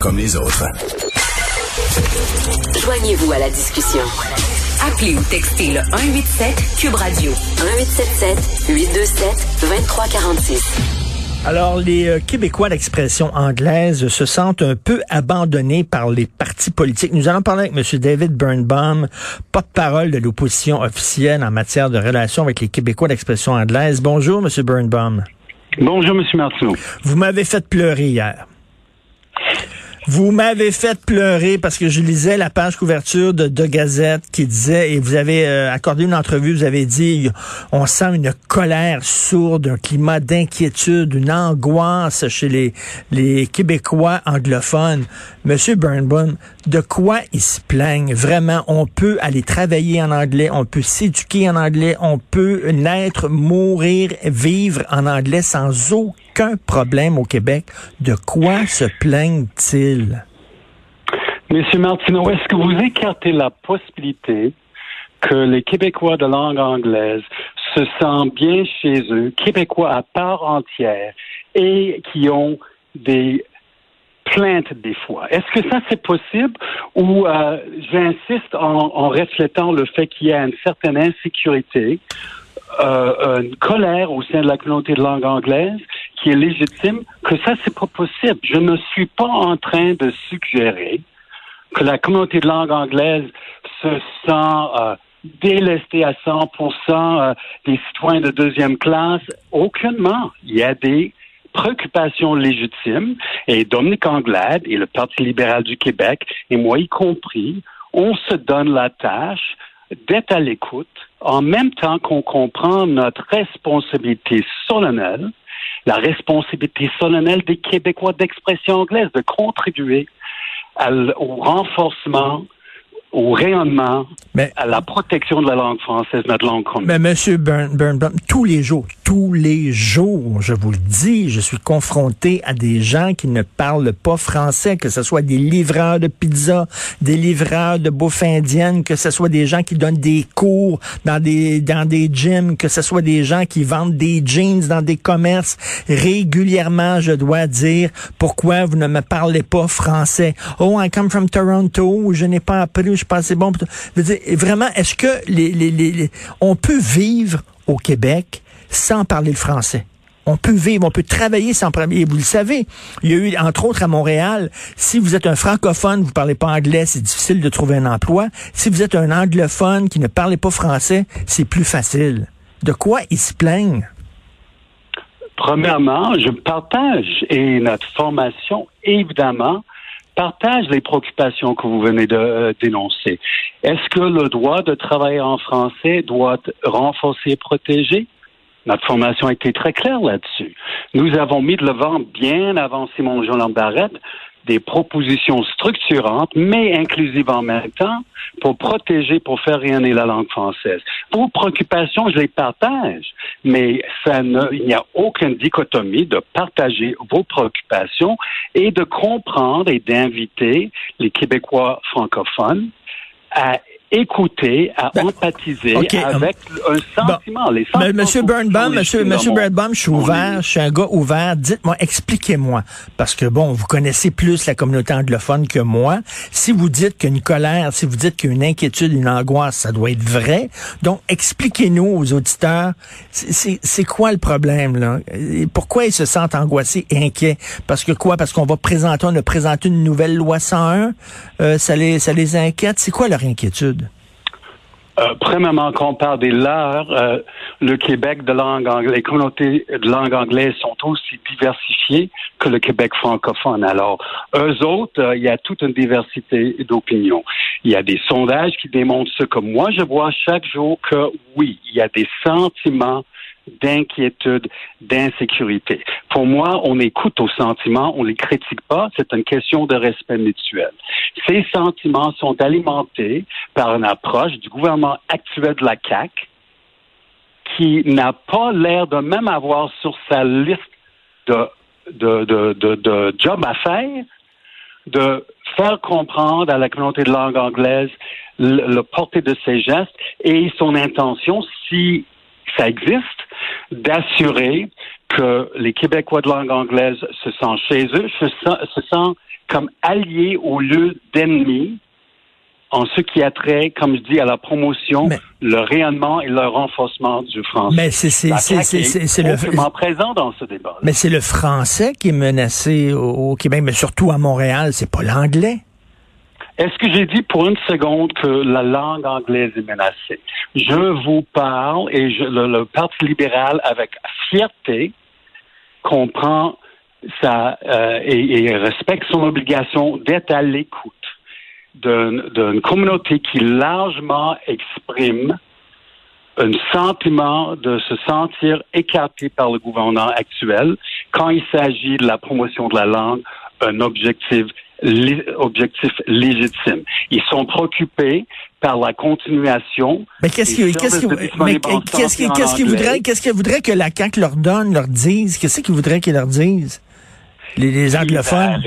comme les autres. Joignez-vous à la discussion. Appelez ou textez le 187 Cube Radio 1877 827 2346. Alors, les euh, Québécois d'expression anglaise se sentent un peu abandonnés par les partis politiques. Nous allons parler avec M. David Birnbaum, porte-parole de l'opposition officielle en matière de relations avec les Québécois d'expression anglaise. Bonjour, M. Birnbaum. Bonjour, M. Martineau. Vous m'avez fait pleurer hier. Vous m'avez fait pleurer parce que je lisais la page couverture de, Gazette qui disait, et vous avez euh, accordé une entrevue, vous avez dit, on sent une colère sourde, un climat d'inquiétude, une angoisse chez les Québécois anglophones. Monsieur Burnbaum, de quoi ils se plaignent? Vraiment, on peut aller travailler en anglais, on peut s'éduquer en anglais, on peut naître, mourir, vivre en anglais sans aucun problème au Québec. De quoi se plaignent-ils? Monsieur Martineau, est-ce que vous écartez la possibilité que les Québécois de langue anglaise se sentent bien chez eux, Québécois à part entière, et qui ont des plaintes des fois. Est-ce que ça c'est possible ou euh, j'insiste en, reflétant le fait qu'il y a une certaine insécurité, euh, une colère au sein de la communauté de langue anglaise qui est légitime, que ça, c'est pas possible. Je ne suis pas en train de suggérer que la communauté de langue anglaise se sent euh, délestée à 100% euh, des citoyens de deuxième classe. Aucunement. Il y a des préoccupations légitimes et Dominique Anglade et le Parti libéral du Québec, et moi y compris, on se donne la tâche d'être à l'écoute en même temps qu'on comprend notre responsabilité solennelle la responsabilité solennelle des Québécois d'expression anglaise de contribuer au renforcement au rayonnement, mais, à la protection de la langue française, notre langue commune. Mais Monsieur Burnbaum, tous les jours, tous les jours, je vous le dis, je suis confronté à des gens qui ne parlent pas français, que ce soit des livreurs de pizza, des livreurs de bouffe indienne, que ce soit des gens qui donnent des cours dans des dans des gyms, que ce soit des gens qui vendent des jeans dans des commerces. Régulièrement, je dois dire pourquoi vous ne me parlez pas français? Oh, I come from Toronto, je n'ai pas appris je pense c'est bon. vraiment, est-ce que les, les, les, on peut vivre au Québec sans parler le français? On peut vivre, on peut travailler sans parler. Vous le savez, il y a eu, entre autres, à Montréal, si vous êtes un francophone, vous parlez pas anglais, c'est difficile de trouver un emploi. Si vous êtes un anglophone qui ne parlez pas français, c'est plus facile. De quoi ils se plaignent? Premièrement, je partage et notre formation, évidemment, partage les préoccupations que vous venez de euh, dénoncer. Est-ce que le droit de travailler en français doit être renforcé et protégé? Notre formation a été très claire là-dessus. Nous avons mis de l'avant bien avant Simon Jean Barrette des propositions structurantes, mais inclusives en même temps, pour protéger, pour faire rayonner la langue française. Vos préoccupations, je les partage, mais ça ne, il n'y a aucune dichotomie de partager vos préoccupations et de comprendre et d'inviter les Québécois francophones à écouter, à ben, empathiser avec un sentiment. Les sentiments Monsieur Burnbaum, Monsieur, Monsieur je suis ouvert, je suis un gars ouvert. Dites-moi, expliquez-moi, parce que bon, vous connaissez plus la communauté anglophone que moi. Si vous dites qu'une colère, si vous dites qu'une inquiétude, une angoisse, ça doit être vrai. Donc, expliquez-nous aux auditeurs, c'est quoi le problème là? Pourquoi ils se sentent angoissés et inquiets? Parce que quoi? Parce qu'on va présenter, on a présenté une nouvelle loi 101. Euh, ça les, ça les inquiète? C'est quoi leur inquiétude? Euh, premièrement, on parle des leurs, euh, le Québec de langue anglaise, les communautés de langue anglaise sont aussi diversifiées que le Québec francophone. Alors, eux autres, euh, il y a toute une diversité d'opinions. Il y a des sondages qui démontrent ce que moi je vois chaque jour que oui, il y a des sentiments d'inquiétude, d'insécurité. Pour moi, on écoute aux sentiments, on les critique pas, c'est une question de respect mutuel. Ces sentiments sont alimentés par une approche du gouvernement actuel de la CAQ qui n'a pas l'air de même avoir sur sa liste de, de, de, de, jobs à faire de faire comprendre à la communauté de langue anglaise le portée de ses gestes et son intention, si ça existe, d'assurer que les Québécois de langue anglaise se sentent chez eux, se, sentent comme alliés au lieu d'ennemis en ce qui a trait, comme je dis, à la promotion, le rayonnement et le renforcement du français. Mais c'est c'est c'est c'est le présent dans ce débat. Mais c'est le français qui est menacé au, Québec, mais surtout à Montréal, c'est pas l'anglais. Est-ce que j'ai dit pour une seconde que la langue anglaise est menacée? Je vous parle et je, le, Parti libéral, avec fierté, comprend ça euh, et, et respecte son obligation d'être à l'écoute d'une communauté qui largement exprime un sentiment de se sentir écarté par le gouvernement actuel quand il s'agit de la promotion de la langue, un objectif objectif légitime. Ils sont préoccupés par la continuation. Mais qu'est-ce qu'ils qu'est-ce qu'ils voudraient qu'est-ce qu'ils voudraient que la CAQ leur donne, leur dise? Qu'est-ce qu'ils voudraient qu'ils leur disent? Les, les anglophones?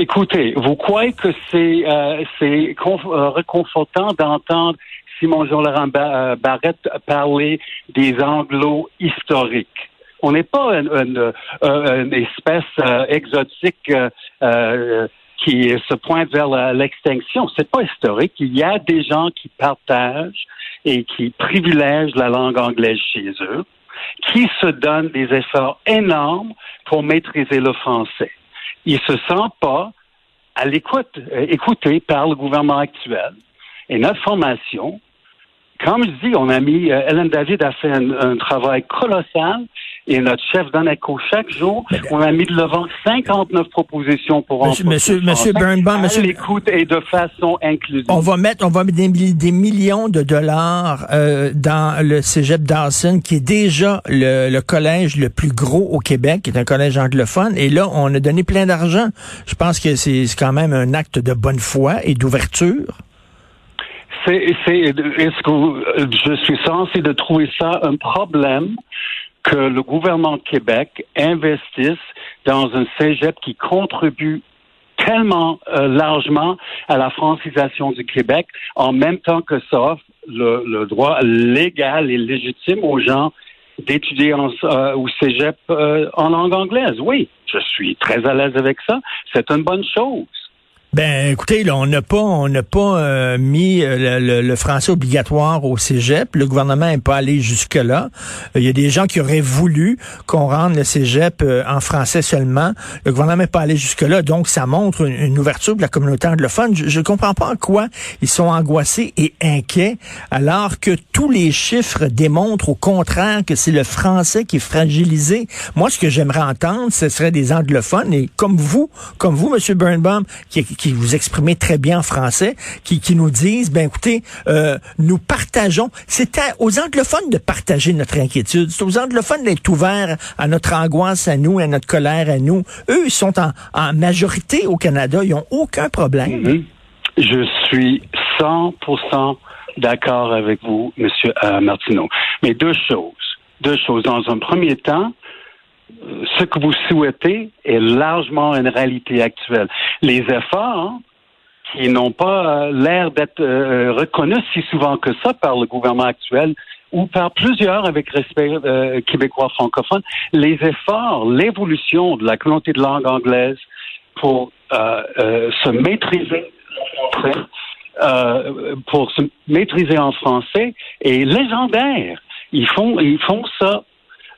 Écoutez, vous croyez que c'est euh, euh, réconfortant d'entendre Simon Jean-Laurent euh, Barrette parler des anglo historiques? On n'est pas une, une, espèce exotique qui se pointe vers l'extinction. C'est pas historique. Il y a des gens qui partagent et qui privilègent la langue anglaise chez eux, qui se donnent des efforts énormes pour maîtriser le français il se sent pas à l'écoute, euh, écouté par le gouvernement actuel. Et notre formation, comme je dis, on a mis, euh, Hélène David a fait un travail colossal et notre chef d'ANACO, chaque jour, on a mis de l'avant 59 propositions pour Monsieur, monsieur, monsieur Birnbaum, monsieur. l'écoute et de façon inclusive. On va mettre, on va mettre des, millions de dollars euh, dans le cégep Dawson, qui est déjà le, le, collège le plus gros au Québec, qui est un collège anglophone. Et là, on a donné plein d'argent. Je pense que c'est quand même un acte de bonne foi et d'ouverture. C'est, est-ce que je suis censé de trouver ça un problème? Que le gouvernement de Québec investisse dans un cégep qui contribue tellement euh, largement à la francisation du Québec, en même temps que ça offre le, droit légal et légitime aux gens d'étudier euh, au cégep euh, en langue anglaise. Oui, je suis très à l'aise avec ça. C'est une bonne chose. Ben, écoutez, là, on n'a pas, on n'a pas euh, mis euh, le, français obligatoire au cégep. Le gouvernement n'est pas allé jusque là. Il y a des gens qui auraient voulu qu'on rende le cégep euh, en français seulement. Le gouvernement n'est pas allé jusque là, donc ça montre une, ouverture de la communauté anglophone. Je, ne comprends pas en quoi ils sont angoissés et inquiets, alors que tous les chiffres démontrent au contraire que c'est le français qui est fragilisé. Moi, ce que j'aimerais entendre, ce serait des anglophones et comme vous, comme vous, Monsieur Birnbaum, qui qui vous exprimez très bien en français, qui, qui nous disent, ben écoutez, euh, nous partageons. C'est aux anglophones de partager notre inquiétude. C'est aux anglophones d'être ouverts à notre angoisse à nous, à notre colère à nous. Eux, ils sont en, en majorité au Canada. Ils n'ont aucun problème. Mm-hmm. Je suis 100% d'accord avec vous, Monsieur euh, Martineau. Mais deux choses. Deux choses. Dans un premier temps, ce que vous souhaitez est largement une réalité actuelle. Les efforts hein, qui n'ont pas euh, l'air d'être euh, reconnus si souvent que ça par le gouvernement actuel ou par plusieurs avec respect euh, québécois francophones, les efforts, l'évolution de la communauté de langue anglaise pour se maîtriser pour se maîtriser en français est légendaire. Ils font, ils font ça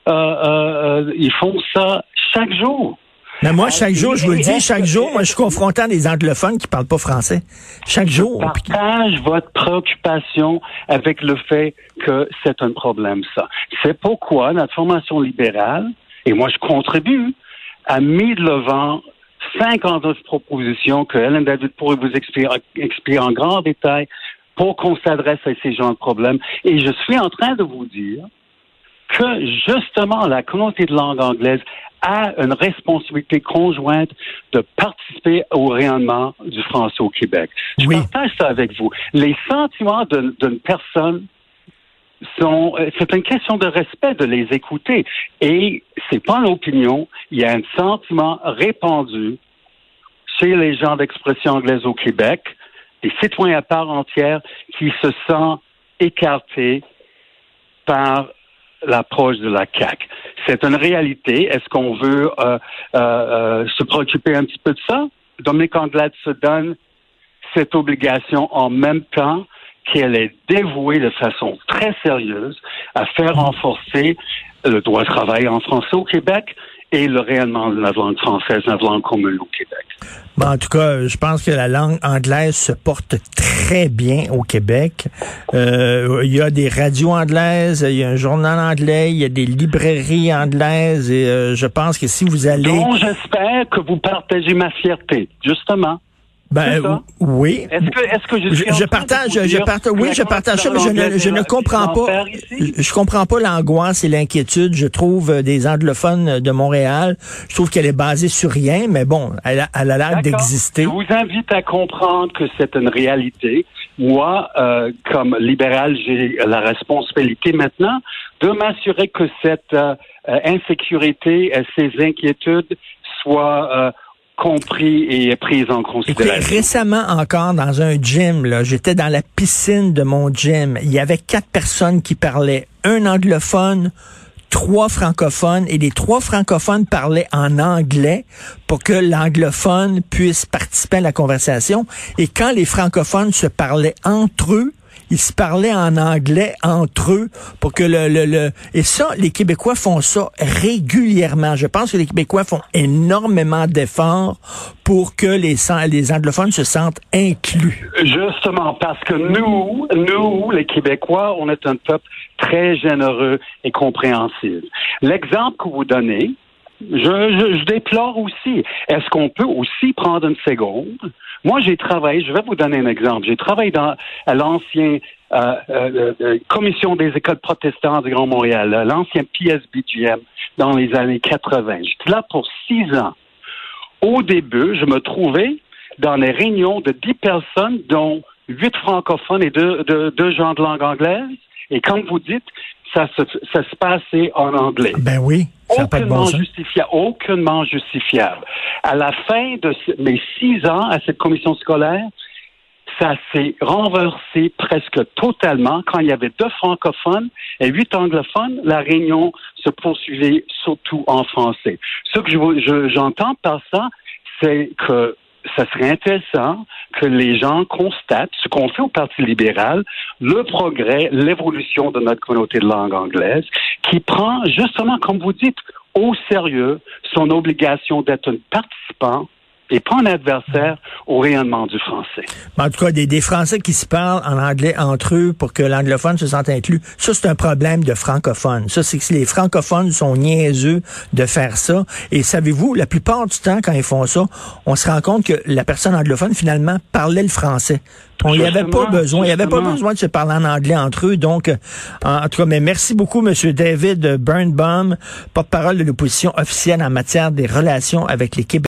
ils font ça chaque jour. Mais moi, chaque jour, je vous le dis, chaque jour, moi, je suis confronté à des anglophones qui parlent pas français. Chaque jour. Je partage votre préoccupation avec le fait que c'est un problème, ça. C'est pourquoi notre formation libérale, et moi, je contribue, a mis de l'avant 59 propositions que Hélène David pourrait vous expliquer en grand détail pour qu'on s'adresse à ces gens de problèmes. Et je suis en train de vous dire que justement la communauté de langue anglaise a une responsabilité conjointe de participer au rayonnement du français au Québec. Je partage ça avec vous. Les sentiments d'une personne sont, euh, c'est une question de respect de les écouter. Et c'est pas l'opinion. Il y a un sentiment répandu chez les gens d'expression anglaise au Québec, des citoyens à part entière qui se sentent écartés par l'approche de la CAC. C'est une réalité. Est-ce qu'on veut euh, euh, euh, se préoccuper un petit peu de ça? Dominique Anglade se donne cette obligation en même temps qu'elle est dévouée de façon très sérieuse à faire renforcer le droit de travail en français au Québec et le rayonnement de la langue française, la langue commune au Québec. Bon, en tout cas, je pense que la langue anglaise se porte très bien au Québec. Euh, il y a des radios anglaises, il y a un journal anglais, il y a des librairies anglaises et euh, je pense que si vous allez... Donc, j'espère que vous partagez ma fierté, justement. Ben oui. Est-ce que, est-ce que je, je, je partage, je partage, oui, je partage ça, mais je ne, je ne comprends pas, je, comprends pas l'angoisse et l'inquiétude. Je trouve euh, des anglophones de Montréal, je trouve qu'elle est basée sur rien, mais bon, elle a, elle a l'air d'exister. Je vous invite à comprendre que c'est une réalité. Moi, euh, comme libéral, j'ai la responsabilité maintenant de m'assurer que cette euh, insécurité, ces inquiétudes soient euh, compris et prise en considération. récemment encore dans un gym, là, j'étais dans la piscine de mon gym. Il y avait quatre personnes qui parlaient, un anglophone, trois francophones et les trois francophones parlaient en anglais pour que l'anglophone puisse participer à la conversation. Et quand les francophones se parlaient entre eux, ils se parlaient en anglais entre eux pour que le, le, le... Et ça, les Québécois font ça régulièrement. Je pense que les Québécois font énormément d'efforts pour que les, les anglophones se sentent inclus. Justement, parce que nous, nous, les Québécois, on est un peuple très généreux et compréhensible. L'exemple que vous donnez, je, je, je déplore aussi. Est-ce qu'on peut aussi prendre une seconde moi, j'ai travaillé, je vais vous donner un exemple. J'ai travaillé dans, à l'ancien euh, euh, euh commission des écoles protestantes du Grand Montréal, l'ancien PSBGM dans les années 80. J'étais là pour six ans. Au début, je me trouvais dans les réunions de dix personnes, dont huit francophones et deux, deux, deux gens de langue anglaise. Et comme vous dites, ça se, ça se passait en anglais. Ben oui. Ça aucunement bon justifiable, aucunement justifiable. À la fin de mes six ans à cette commission scolaire, ça s'est renversé presque totalement. Quand il y avait deux francophones et huit anglophones, la réunion se poursuivait surtout en français. Ce que j'entends par ça, c'est que ça serait intéressant que les gens constatent ce qu'on fait au Parti libéral, le progrès, l'évolution de notre communauté de langue anglaise, qui prend justement, comme vous dites, au sérieux son obligation d'être un participant et pas un adversaire au rayonnement du français. En tout cas, des, des Français qui se parlent en anglais entre eux pour que l'anglophone se sente inclus, ça, c'est un problème de francophones. Ça, c'est que les francophones sont niaiseux de faire ça. Et savez-vous, la plupart du temps, quand ils font ça, on se rend compte que la personne anglophone, finalement, parlait le français. On n'y avait pas besoin. Il n'y avait pas besoin de se parler en anglais entre eux. Donc, en, tout cas, mais merci beaucoup, Monsieur David Burnbaum, porte-parole de l'opposition officielle en matière des relations avec les Québécois.